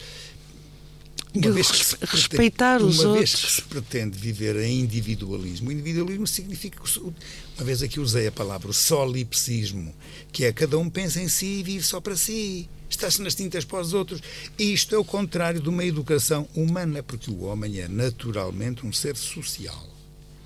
Uma vez que se respeitar pretende, os uma outros. vez que se pretende viver em individualismo, o individualismo significa, uma vez aqui usei a palavra, o solipsismo, que é cada um pensa em si e vive só para si está-se nas tintas para os outros. E isto é o contrário de uma educação humana, porque o homem é naturalmente um ser social,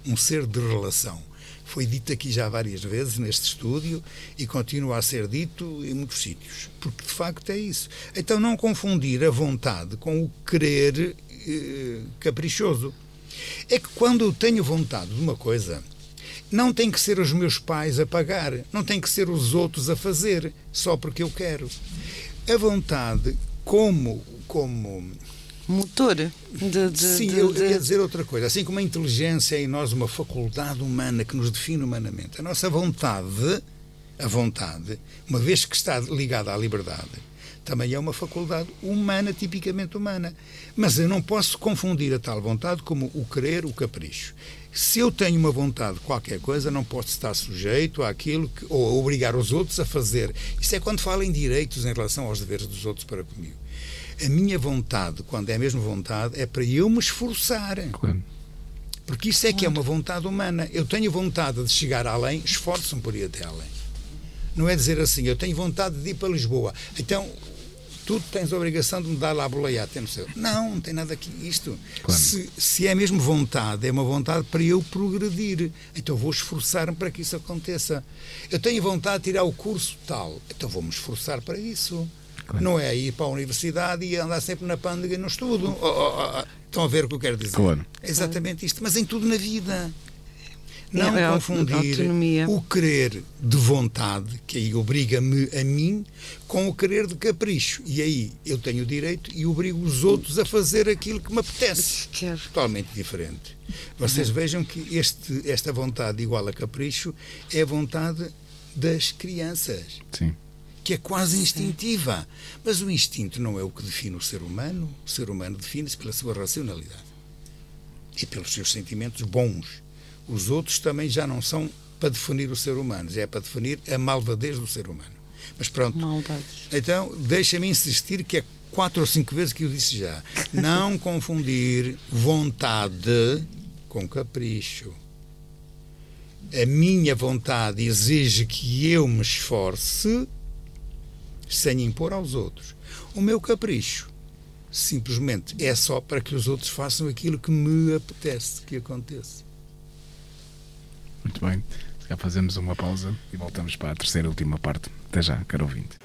um ser de relação. Foi dito aqui já várias vezes neste estúdio e continua a ser dito em muitos sítios, porque de facto é isso. Então não confundir a vontade com o querer eh, caprichoso. É que quando eu tenho vontade de uma coisa, não tem que ser os meus pais a pagar, não tem que ser os outros a fazer, só porque eu quero a vontade como como motor de, de sim de, eu ia dizer outra coisa. Assim como a inteligência é em nós uma faculdade humana que nos define humanamente a nossa vontade a vontade uma vez que está ligada à liberdade também é uma faculdade humana tipicamente humana mas eu não posso confundir a tal vontade como o querer o capricho se eu tenho uma vontade de qualquer coisa, não posso estar sujeito àquilo que, ou a obrigar os outros a fazer. Isso é quando falo em direitos em relação aos deveres dos outros para comigo. A minha vontade, quando é mesmo vontade, é para eu me esforçar. Claro. Porque isso é que é uma vontade humana. Eu tenho vontade de chegar além, esforço-me por ir até além. Não é dizer assim, eu tenho vontade de ir para Lisboa. Então, tu tens a obrigação de me dar lá a boleia até no céu. Não, não tem nada aqui isto. Claro. Se, se é mesmo vontade, é uma vontade para eu progredir. Então vou esforçar-me para que isso aconteça. Eu tenho vontade de tirar o curso tal, então vou-me esforçar para isso. Claro. Não é ir para a universidade e andar sempre na pândega e no estudo. Oh, oh, oh, estão a ver o que eu quero dizer? Claro. É exatamente isto. Mas em tudo na vida. Não é, confundir autonomia. o querer de vontade, que aí obriga-me a mim, com o querer de capricho. E aí eu tenho o direito e obrigo os outros a fazer aquilo que me apetece. Quero. Totalmente diferente. Vocês uhum. vejam que este, esta vontade igual a capricho é a vontade das crianças. Sim. Que é quase instintiva. Mas o instinto não é o que define o ser humano. O ser humano define-se pela sua racionalidade e pelos seus sentimentos bons os outros também já não são para definir o ser humano, já é para definir a malvadez do ser humano. Mas pronto. Maldades. Então, deixa-me insistir que é quatro ou cinco vezes que eu disse já. Não confundir vontade com capricho. A minha vontade exige que eu me esforce sem impor aos outros. O meu capricho simplesmente é só para que os outros façam aquilo que me apetece que aconteça. Bem. Já fazemos uma pausa e voltamos para a terceira e última parte. Até já, caro ouvinte.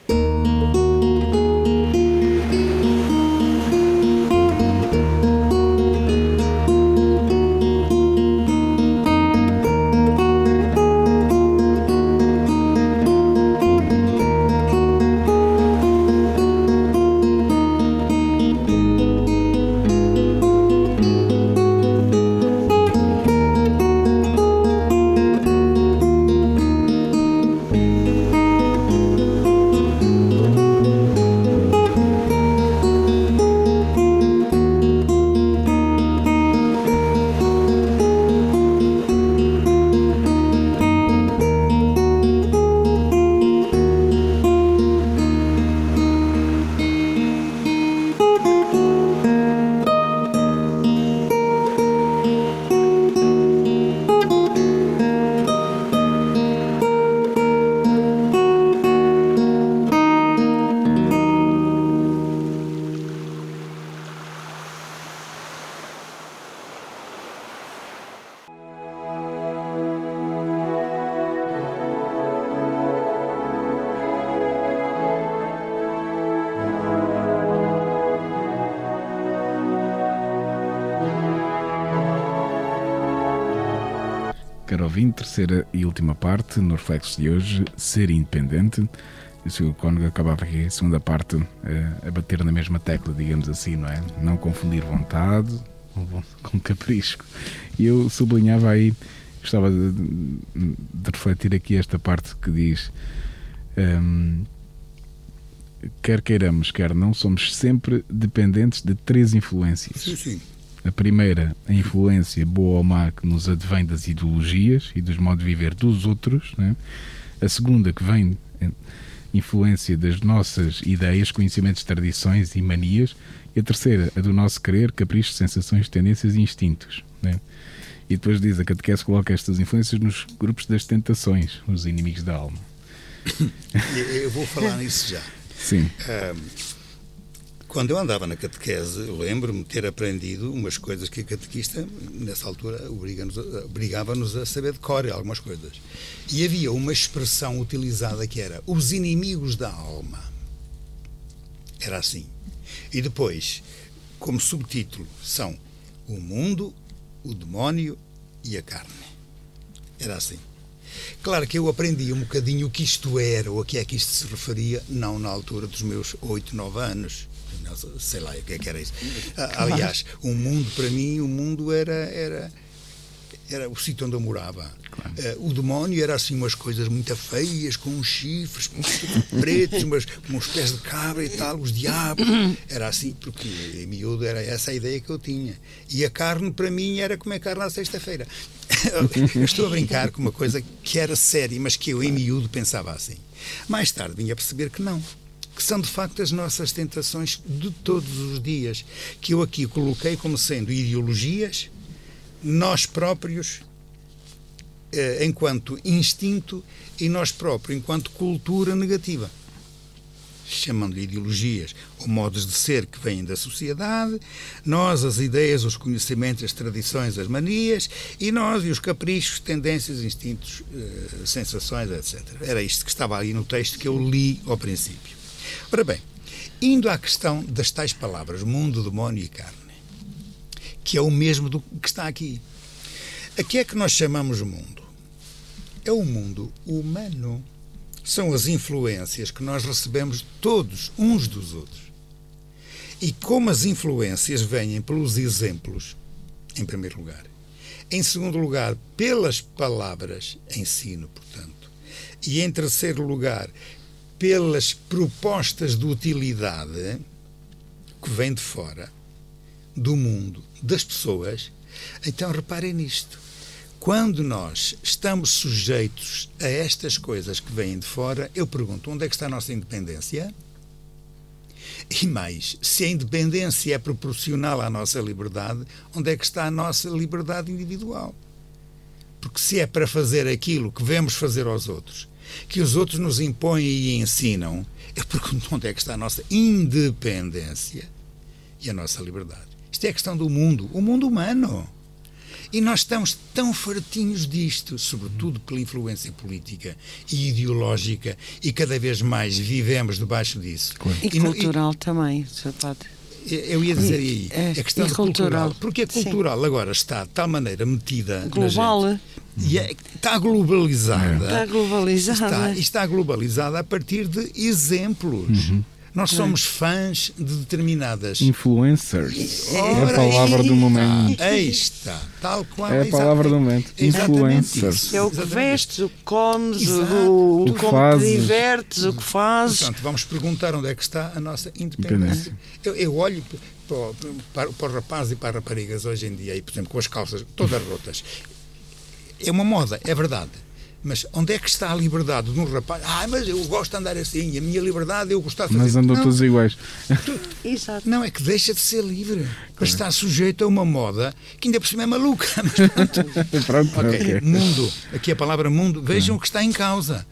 Parte no reflexo de hoje, ser independente. O Sr. Cónigo acabava aqui a segunda parte a, a bater na mesma tecla, digamos assim, não é? Não confundir vontade com capricho. E eu sublinhava aí, gostava de, de refletir aqui esta parte que diz. Um, quer queiramos, quer não, somos sempre dependentes de três influências. Sim, sim. A primeira, a influência boa ou má que nos advém das ideologias e dos modos de viver dos outros. Né? A segunda, que vem influência das nossas ideias, conhecimentos, tradições e manias. E a terceira, a do nosso querer, caprichos, sensações, tendências e instintos. Né? E depois diz a catequese coloca estas influências nos grupos das tentações, os inimigos da alma. Eu vou falar nisso já. Sim. Um, quando eu andava na catequese, lembro-me ter aprendido umas coisas que a catequista, nessa altura, obrigava-nos a saber de cor algumas coisas. E havia uma expressão utilizada que era os inimigos da alma. Era assim. E depois, como subtítulo, são o mundo, o demónio e a carne. Era assim. Claro que eu aprendi um bocadinho o que isto era ou a que é que isto se referia, não na altura dos meus 8, 9 anos sei lá o que é que era isso. Ah, aliás, o mundo, para mim, o mundo era, era, era o sítio onde eu morava. Claro. Uh, o demónio era assim umas coisas muito feias, com uns chifres pretos, umas, com uns pés de cabra e tal, os diabos. Era assim, porque em miúdo era essa a ideia que eu tinha. E a carne, para mim, era comer carne à sexta-feira. eu estou a brincar com uma coisa que era séria, mas que eu em miúdo pensava assim. Mais tarde vim a perceber que não que são de facto as nossas tentações de todos os dias, que eu aqui coloquei como sendo ideologias, nós próprios, eh, enquanto instinto, e nós próprios, enquanto cultura negativa. Chamando-lhe ideologias ou modos de ser que vêm da sociedade, nós as ideias, os conhecimentos, as tradições, as manias, e nós e os caprichos, tendências, instintos, eh, sensações, etc. Era isto que estava ali no texto que eu li ao princípio. Ora bem, indo à questão das tais palavras mundo, demónio e carne, que é o mesmo do que está aqui. A que é que nós chamamos mundo? É o mundo humano. São as influências que nós recebemos todos, uns dos outros. E como as influências vêm pelos exemplos, em primeiro lugar. Em segundo lugar, pelas palavras, ensino, portanto. E em terceiro lugar, pelas propostas de utilidade que vêm de fora, do mundo, das pessoas, então reparem nisto. Quando nós estamos sujeitos a estas coisas que vêm de fora, eu pergunto: onde é que está a nossa independência? E mais, se a independência é proporcional à nossa liberdade, onde é que está a nossa liberdade individual? Porque se é para fazer aquilo que vemos fazer aos outros que os outros nos impõem e ensinam, eu pergunto onde é que está a nossa independência e a nossa liberdade. Isto é a questão do mundo, o mundo humano. E nós estamos tão fartinhos disto, sobretudo pela influência política e ideológica, e cada vez mais vivemos debaixo disso. Claro. E, e, cultural e, também, Sr. Padre. Eu ia dizer aí, é, a questão cultural. cultural. Porque a cultural Sim. agora está de tal maneira metida. Global. E é, está globalizada. Está globalizada. Está, está globalizada a partir de exemplos. Uhum. Nós somos fãs de determinadas. Influencers. é a palavra do momento. Aí está. Tal qual. É a palavra do momento. Influencers. É o que vestes, o que comes, o, o, como te divertes, o que fazes. Portanto, vamos perguntar onde é que está a nossa independência. Eu, eu olho para, para, para os rapazes e para as raparigas hoje em dia, aí, por exemplo, com as calças todas rotas. É uma moda, é verdade mas onde é que está a liberdade de um rapaz? Ah, mas eu gosto de andar assim, a minha liberdade eu gostar de fazer. Mas andam não, todos iguais. Tu, Exato. Não, é que deixa de ser livre. Mas está sujeito a uma moda que ainda por cima é maluca. Mas pronto. pronto okay. Okay. Mundo, aqui a palavra mundo, vejam o que está em causa.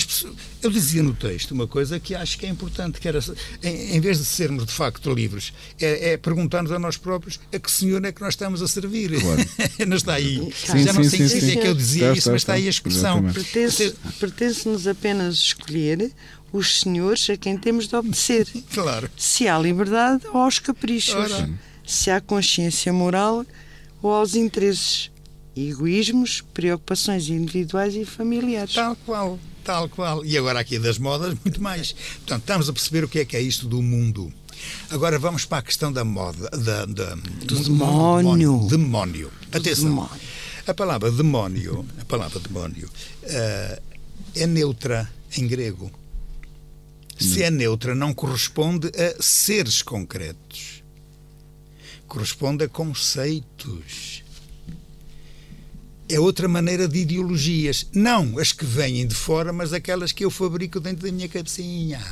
Pessoas, eu dizia no texto uma coisa que acho que é importante, que era, em, em vez de sermos de facto livres, é, é perguntar-nos a nós próprios a que Senhor é que nós estamos a servir. Claro. não está aí. Sim, Já não sei se é que eu dizia está, isso, está, mas está aí a expressão. Pertence-nos apenas escolher os senhores a quem temos de obedecer. Claro. Se há liberdade ou aos caprichos. Ora. Se há consciência moral ou aos interesses. Egoísmos, preocupações individuais e familiares. Tal qual, tal qual. E agora aqui das modas, muito mais. Portanto, estamos a perceber o que é que é isto do mundo. Agora vamos para a questão da moda, da, da do, do demónio. Demónio. Atenção. Demónio. A palavra demónio, a palavra demónio, uh, é neutra em grego. Se é neutra, não corresponde a seres concretos. Corresponde a conceitos. É outra maneira de ideologias. Não as que vêm de fora, mas aquelas que eu fabrico dentro da minha cabecinha.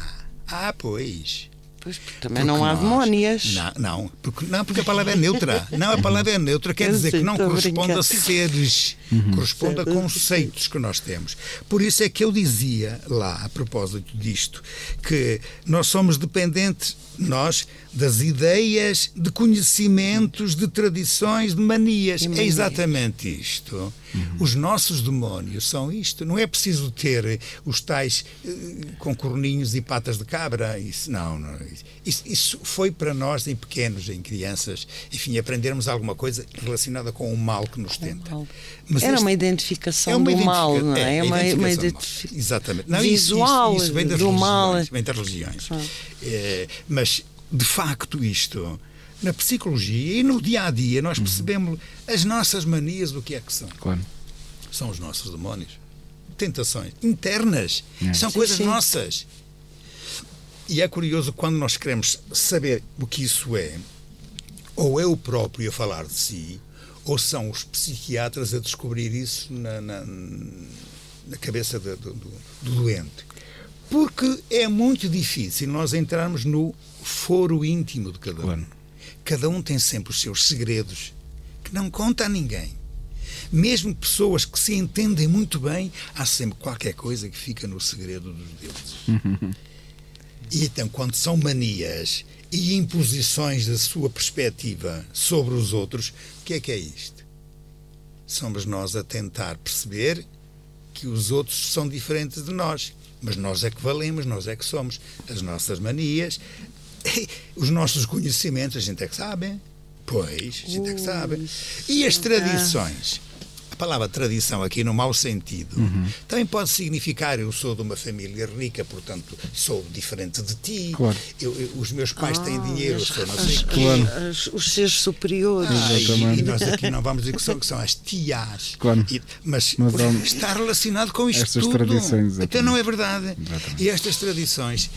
Ah, pois. Pois, também porque não há nós, demónias. Não, não porque, não, porque a palavra é neutra. Não, a palavra é neutra, quer dizer que não corresponde a seres, uhum. corresponde a conceitos que nós temos. Por isso é que eu dizia lá, a propósito disto, que nós somos dependentes nós das ideias, de conhecimentos, de tradições, de manias. É exatamente isto. Uhum. Os nossos demónios são isto. Não é preciso ter os tais uh, com corninhos e patas de cabra. Isso, não, não. Isso, isso, foi para nós, em pequenos, em crianças, enfim, aprendermos alguma coisa relacionada com o mal que nos tenta. Mas Era uma identificação é uma do mal, não é? É, é uma, uma identificação Exatamente. Não, visual isso, isso, vem das do religiões, mal. Vem das religiões. Ah. É, mas, de facto, isto, na psicologia e no dia a dia, nós uhum. percebemos as nossas manias do que é que são. Claro. São os nossos demónios. Tentações internas. É. São sim, coisas sim. nossas. E é curioso quando nós queremos saber o que isso é, ou é o próprio a falar de si, ou são os psiquiatras a descobrir isso na, na, na cabeça do, do, do doente. Porque é muito difícil nós entrarmos no foro íntimo de cada um. Claro. Cada um tem sempre os seus segredos que não conta a ninguém. Mesmo pessoas que se entendem muito bem, há sempre qualquer coisa que fica no segredo dos deuses. e então, quando são manias e imposições da sua perspectiva sobre os outros, o que é que é isto? Somos nós a tentar perceber que os outros são diferentes de nós. Mas nós é que valemos, nós é que somos. As nossas manias, os nossos conhecimentos, a gente é que sabe. Pois, a gente é que sabe. E as tradições? palavra tradição aqui no mau sentido uhum. também pode significar eu sou de uma família rica, portanto sou diferente de ti. Claro. Eu, eu, os meus pais ah, têm dinheiro, as, sou não sei as, claro. as, os seres superiores. Ah, e, e, nós aqui não vamos dizer que são, que são as tias. Claro. E, mas, mas vamos, está relacionado com isto estas tudo. Tradições, então não é verdade. Exatamente. E estas tradições,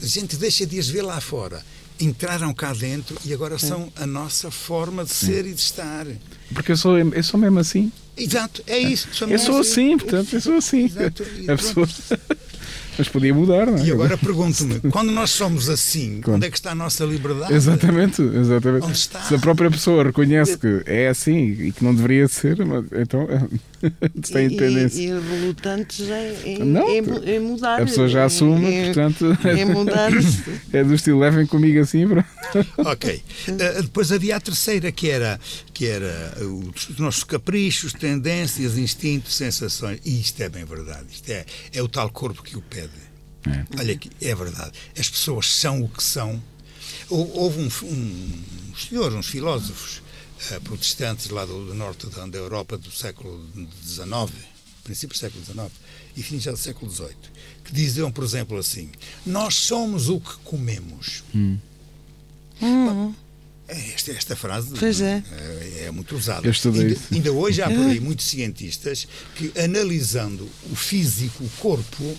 a gente deixa de as ver lá fora entraram cá dentro e agora são a nossa forma de ser Sim. e de estar. Porque eu sou, eu sou mesmo assim. Exato, é isso. Eu sou assim, assim, portanto, eu sou assim. Exato. Pessoa... Mas podia mudar, não é? E agora pergunto-me, quando nós somos assim, quando? onde é que está a nossa liberdade? Exatamente, exatamente. Onde está? Se a própria pessoa reconhece que é assim e que não deveria ser, então tem independência. E, e relutantes em, em, não, em, mudar. A pessoa já assume, em, portanto. Em mudar. é do estilo, levem comigo assim. Para... ok. Uh, depois havia a terceira, que era, que era os nossos caprichos, tendências, instintos, sensações. E isto é bem verdade. Isto é, é o tal corpo que o pede. É. Olha aqui, é verdade. As pessoas são o que são. Houve um, um, um senhor, uns filósofos uh, protestantes lá do, do, norte da, da Europa do século XIX, princípio do século XIX e fim já do século XVIII, que diziam, por exemplo, assim: Nós somos o que comemos. Hum. Hum. É, esta, esta frase é. é. é. muito usada. Ainda, ainda, hoje há por aí muitos cientistas que, analisando o físico, o corpo,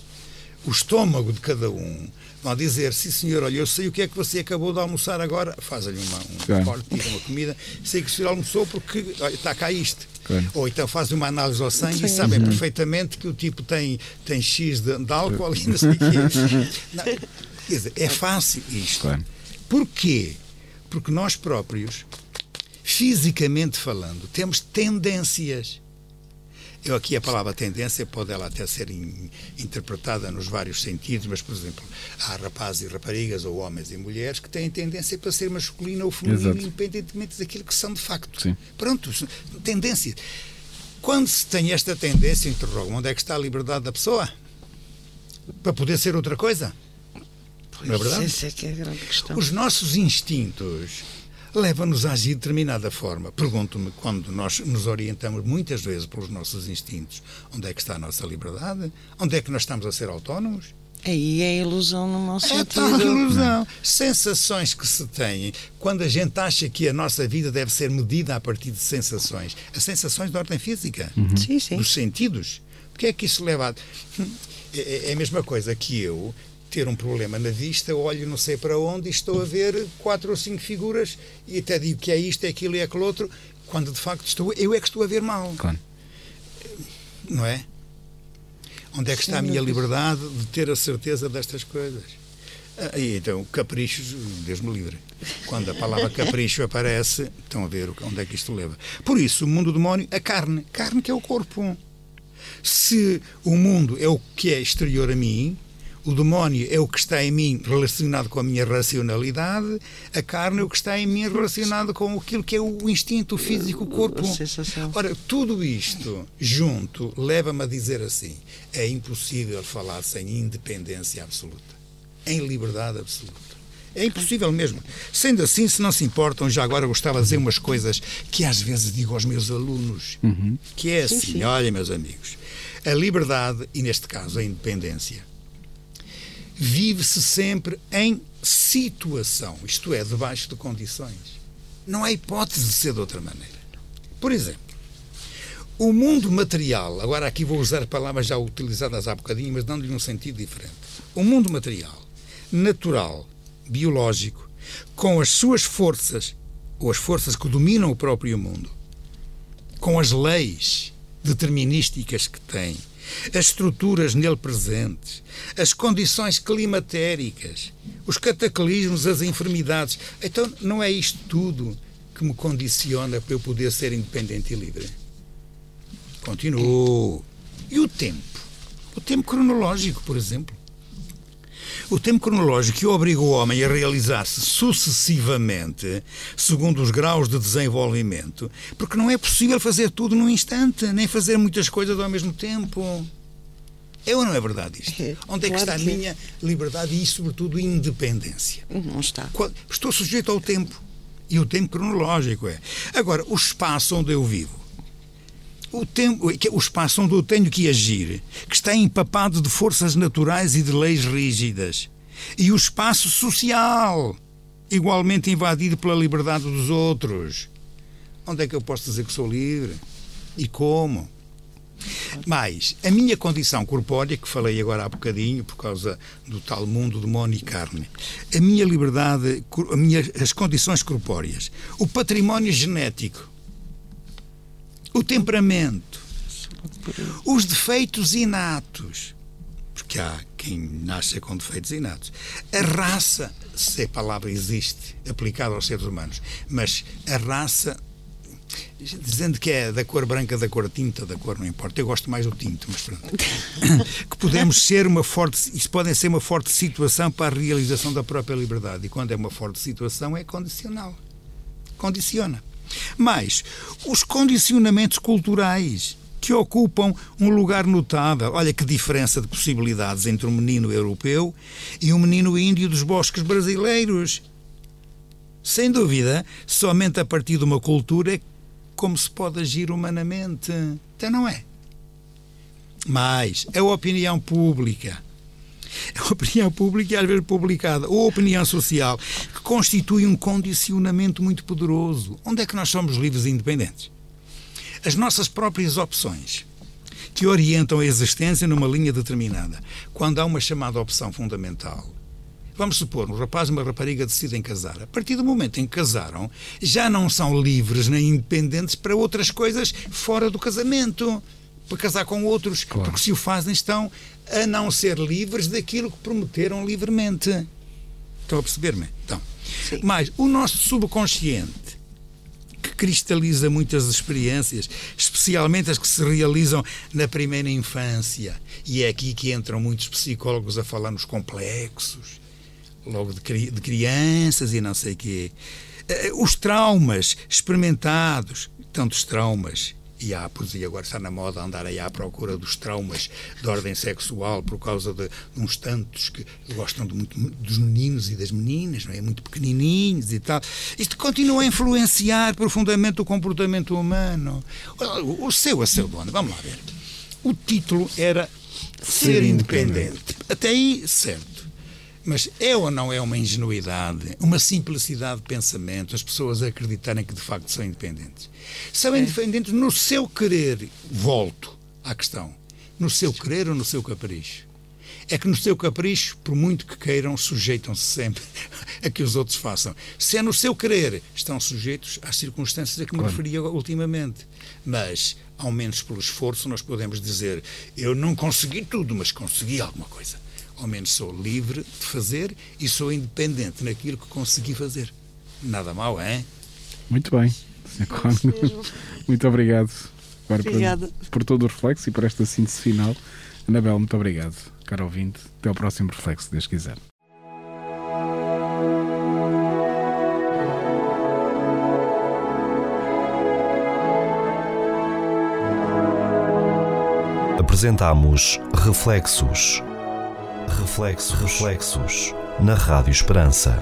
o estômago de cada um, vão dizer: sim, senhor, olha, eu sei o que é que você acabou de almoçar agora, faz-lhe uma, um claro. corte, tira uma comida, sei que o senhor almoçou porque olha, está cá isto. Claro. Ou então faz uma análise ao sangue sim. e sabem uhum. perfeitamente que o tipo tem, tem X de, de álcool e não sei o quê. Não, quer dizer, é fácil isto. Claro. Porquê? Porque nós próprios, fisicamente falando, temos tendências. Eu aqui a palavra tendência pode ela até ser in, interpretada nos vários sentidos, mas, por exemplo, há rapazes e raparigas, ou homens e mulheres, que têm tendência para ser masculino ou feminino, Exato. independentemente daquilo que são de facto. Sim. Pronto, tendência. Quando se tem esta tendência, interrogo onde é que está a liberdade da pessoa? Para poder ser outra coisa? Pois, não é verdade? Essa é que é a grande questão. Os nossos instintos leva-nos a agir de determinada forma. Pergunto-me, quando nós nos orientamos muitas vezes pelos nossos instintos, onde é que está a nossa liberdade? Onde é que nós estamos a ser autónomos? Aí é ilusão no nosso é sentido. É ilusão. Sensações que se têm quando a gente acha que a nossa vida deve ser medida a partir de sensações. As sensações de ordem física. Uhum. Sim, sim. Dos sentidos. O que é que isso leva a... É, é a mesma coisa que eu ter um problema na vista, olho não sei para onde e estou a ver quatro ou cinco figuras e até digo que é isto, é aquilo e é aquele outro, quando de facto estou, eu é que estou a ver mal. Claro. Não é? Onde é que está a minha liberdade de ter a certeza destas coisas? Ah, e então, caprichos, Deus me livre. Quando a palavra capricho aparece, estão a ver onde é que isto leva. Por isso, o mundo demónio, a carne. Carne que é o corpo. Se o mundo é o que é exterior a mim, o demónio é o que está em mim relacionado com a minha racionalidade, a carne é o que está em mim relacionado com aquilo que é o instinto o físico, o corpo. Ora, tudo isto junto leva-me a dizer assim: é impossível falar sem independência absoluta, em liberdade absoluta. É impossível mesmo. Sendo assim, se não se importam, já agora gostava de dizer umas coisas que às vezes digo aos meus alunos, uhum. que é assim, sim, sim. olha, meus amigos, a liberdade, e neste caso a independência, vive-se sempre em situação, isto é, debaixo de condições. Não há hipótese de ser de outra maneira. Por exemplo, o mundo material, agora aqui vou usar palavras já utilizadas há bocadinho, mas dando-lhe um sentido diferente. O mundo material, natural, biológico, com as suas forças, ou as forças que dominam o próprio mundo, com as leis determinísticas que tem, as estruturas nele presentes, as condições climatéricas, os cataclismos, as enfermidades. Então, não é isto tudo que me condiciona para eu poder ser independente e livre? Continuo. E o tempo? O tempo cronológico, por exemplo. O tempo cronológico que obriga o homem a realizar-se sucessivamente, segundo os graus de desenvolvimento, porque não é possível fazer tudo num instante, nem fazer muitas coisas ao mesmo tempo. É ou não é verdade isto? É, Onde é que está a minha liberdade e, sobretudo, independência? Não está. Estou sujeito ao tempo. E o tempo cronológico é. Agora, o espaço onde eu vivo o, tempo, o espaço onde eu tenho que agir, que está empapado de forças naturais e de leis rígidas. E o espaço social, igualmente invadido pela liberdade dos outros. Onde é que eu posso dizer que sou livre? E como? Mas a minha condição corpórea, que falei agora há bocadinho, por causa do tal mundo de demónio e carne, a minha liberdade, a minha, as condições corpóreas, o património genético, o temperamento, os defeitos inatos, porque há quem nasce com defeitos inatos, a raça, se a palavra existe, aplicada aos seres humanos, mas a raça dizendo que é da cor branca, da cor tinta, da cor não importa. Eu gosto mais do tinto, mas pronto. que podemos ser uma forte, isso pode ser uma forte situação para a realização da própria liberdade. E quando é uma forte situação é condicional. Condiciona. Mas os condicionamentos culturais que ocupam um lugar notável. Olha que diferença de possibilidades entre um menino europeu e um menino índio dos bosques brasileiros. Sem dúvida, somente a partir de uma cultura é como se pode agir humanamente. Então não é. Mas a opinião pública a opinião pública e às vezes publicada, ou a opinião social, que constitui um condicionamento muito poderoso. Onde é que nós somos livres e independentes? As nossas próprias opções, que orientam a existência numa linha determinada. Quando há uma chamada opção fundamental, Vamos supor, um rapaz e uma rapariga decidem casar. A partir do momento em que casaram, já não são livres nem independentes para outras coisas fora do casamento para casar com outros, claro. porque se o fazem estão a não ser livres daquilo que prometeram livremente. Estão a perceber-me? Então, mas o nosso subconsciente, que cristaliza muitas experiências, especialmente as que se realizam na primeira infância, e é aqui que entram muitos psicólogos a falar nos complexos, logo de, de crianças e não sei o quê. Eh, os traumas experimentados, tantos traumas, e pois, e agora está na moda andar aí à procura dos traumas de ordem sexual por causa de, de uns tantos que gostam de muito, dos meninos e das meninas, não é? Muito pequenininhos e tal. Isto continua a influenciar profundamente o comportamento humano. O, o seu, a seu dono, vamos lá ver. O título era Ser, Ser independente. independente. Até aí, certo. Mas é ou não é uma ingenuidade, uma simplicidade de pensamento, as pessoas acreditarem que de facto são independentes? São é. independentes no seu querer, volto à questão, no seu querer ou no seu capricho? É que no seu capricho, por muito que queiram, sujeitam-se sempre a que os outros façam. Se é no seu querer, estão sujeitos às circunstâncias a que me claro. referia ultimamente. Mas, ao menos pelo esforço, nós podemos dizer: eu não consegui tudo, mas consegui alguma coisa ao menos sou livre de fazer e sou independente naquilo que consegui fazer. Nada mal, é? Muito bem, Sr. Muito obrigado por, por, todo o reflexo e por esta síntese final. Anabel, muito obrigado. Caro ouvinte, até ao próximo reflexo, Deus quiser. Apresentamos Reflexos Reflexos, reflexos na Rádio Esperança.